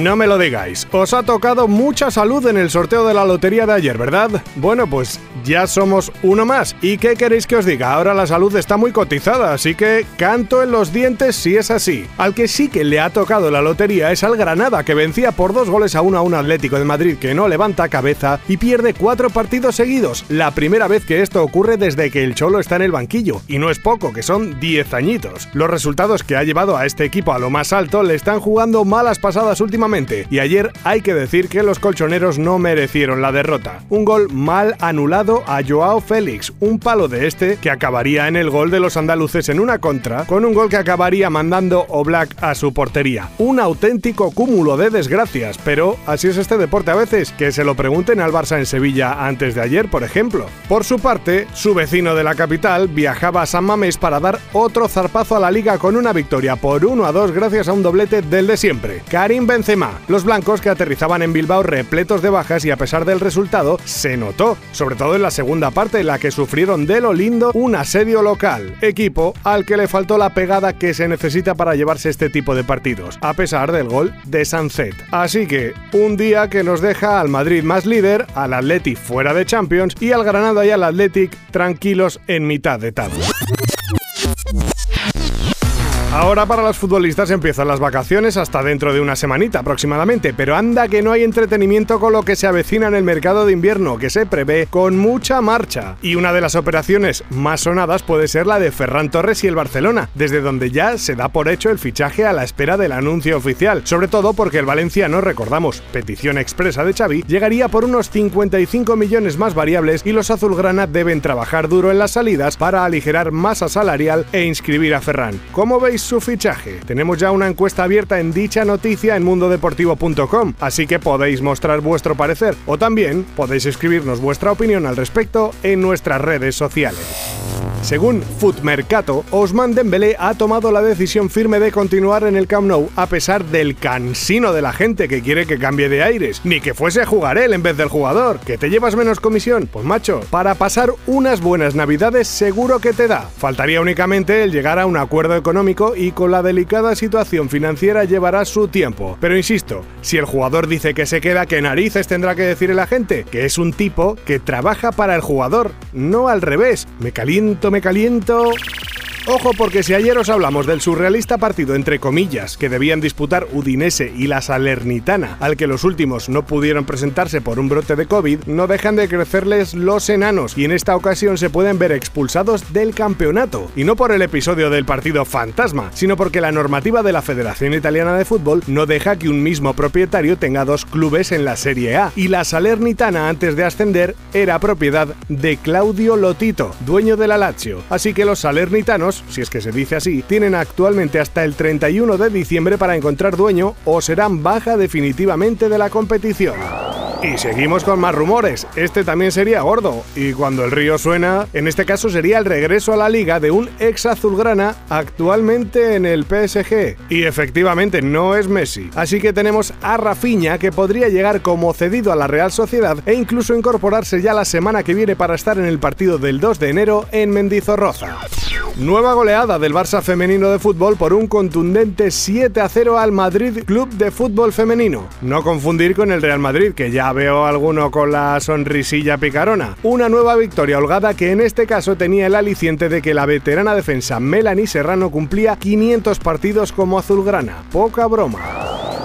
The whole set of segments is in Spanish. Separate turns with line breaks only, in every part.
No me lo digáis, os ha tocado mucha salud en el sorteo de la lotería de ayer, ¿verdad? Bueno, pues ya somos uno más. ¿Y qué queréis que os diga? Ahora la salud está muy cotizada, así que canto en los dientes si es así. Al que sí que le ha tocado la lotería es al Granada, que vencía por dos goles a uno a un Atlético de Madrid que no levanta cabeza y pierde cuatro partidos seguidos. La primera vez que esto ocurre desde que el Cholo está en el banquillo. Y no es poco, que son 10 añitos. Los resultados que ha llevado a este equipo a lo más alto le están jugando malas pasadas últimamente y ayer hay que decir que los colchoneros no merecieron la derrota. Un gol mal anulado a Joao Félix, un palo de este que acabaría en el gol de los andaluces en una contra, con un gol que acabaría mandando Oblak a su portería. Un auténtico cúmulo de desgracias, pero así es este deporte a veces, que se lo pregunten al Barça en Sevilla antes de ayer, por ejemplo. Por su parte, su vecino de la capital viajaba a San Mamés para dar otro zarpazo a la liga con una victoria por 1 a 2 gracias a un doblete del de siempre. Karim Benzema los blancos que aterrizaban en Bilbao repletos de bajas y a pesar del resultado, se notó, sobre todo en la segunda parte en la que sufrieron de lo lindo un asedio local, equipo al que le faltó la pegada que se necesita para llevarse este tipo de partidos, a pesar del gol de Sanzet. Así que, un día que nos deja al Madrid más líder, al Athletic fuera de Champions y al Granada y al Athletic tranquilos en mitad de tabla. Ahora para los futbolistas empiezan las vacaciones hasta dentro de una semanita aproximadamente, pero anda que no hay entretenimiento con lo que se avecina en el mercado de invierno, que se prevé con mucha marcha. Y una de las operaciones más sonadas puede ser la de Ferran Torres y el Barcelona, desde donde ya se da por hecho el fichaje a la espera del anuncio oficial, sobre todo porque el valenciano, recordamos, petición expresa de Xavi, llegaría por unos 55 millones más variables y los azulgrana deben trabajar duro en las salidas para aligerar masa salarial e inscribir a Ferran. ¿Cómo veis su fichaje. Tenemos ya una encuesta abierta en dicha noticia en mundodeportivo.com, así que podéis mostrar vuestro parecer o también podéis escribirnos vuestra opinión al respecto en nuestras redes sociales. Según Footmercato, Osman Dembélé ha tomado la decisión firme de continuar en el Camp Nou a pesar del cansino de la gente que quiere que cambie de aires, ni que fuese a jugar él en vez del jugador, que te llevas menos comisión. Pues macho, para pasar unas buenas navidades seguro que te da. Faltaría únicamente el llegar a un acuerdo económico y con la delicada situación financiera llevará su tiempo. Pero insisto, si el jugador dice que se queda, ¿qué narices tendrá que decir la gente? Que es un tipo que trabaja para el jugador, no al revés. Me caliento me caliento. Ojo porque si ayer os hablamos del surrealista partido entre comillas que debían disputar Udinese y la Salernitana, al que los últimos no pudieron presentarse por un brote de COVID, no dejan de crecerles los enanos y en esta ocasión se pueden ver expulsados del campeonato. Y no por el episodio del partido fantasma, sino porque la normativa de la Federación Italiana de Fútbol no deja que un mismo propietario tenga dos clubes en la Serie A. Y la Salernitana antes de ascender era propiedad de Claudio Lotito, dueño de la Lazio. Así que los salernitanos si es que se dice así, tienen actualmente hasta el 31 de diciembre para encontrar dueño o serán baja definitivamente de la competición. Y seguimos con más rumores. Este también sería gordo. Y cuando el río suena, en este caso sería el regreso a la liga de un ex azulgrana actualmente en el PSG. Y efectivamente no es Messi. Así que tenemos a Rafinha que podría llegar como cedido a la Real Sociedad e incluso incorporarse ya la semana que viene para estar en el partido del 2 de enero en Mendizorroza. Nueva goleada del Barça femenino de fútbol por un contundente 7 a 0 al Madrid Club de Fútbol Femenino. No confundir con el Real Madrid, que ya veo alguno con la sonrisilla picarona. Una nueva victoria holgada que en este caso tenía el aliciente de que la veterana defensa Melanie Serrano cumplía 500 partidos como azulgrana. Poca broma.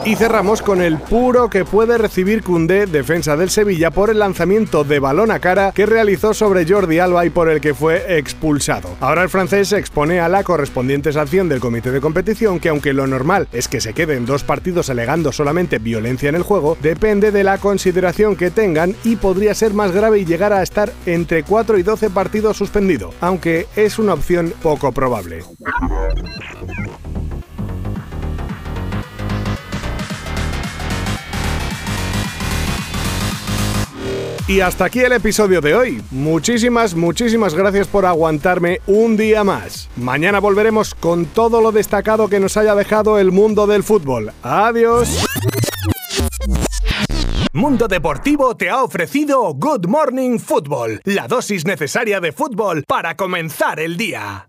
Y cerramos con el puro que puede recibir Cundé, defensa del Sevilla, por el lanzamiento de balón a cara que realizó sobre Jordi Alba y por el que fue expulsado. Ahora el francés expone a la correspondiente sanción del comité de competición que aunque lo normal es que se queden dos partidos alegando solamente violencia en el juego, depende de la consideración que tengan y podría ser más grave y llegar a estar entre 4 y 12 partidos suspendido, aunque es una opción poco probable. Y hasta aquí el episodio de hoy. Muchísimas, muchísimas gracias por aguantarme un día más. Mañana volveremos con todo lo destacado que nos haya dejado el mundo del fútbol. Adiós.
Mundo Deportivo te ha ofrecido Good Morning Football, la dosis necesaria de fútbol para comenzar el día.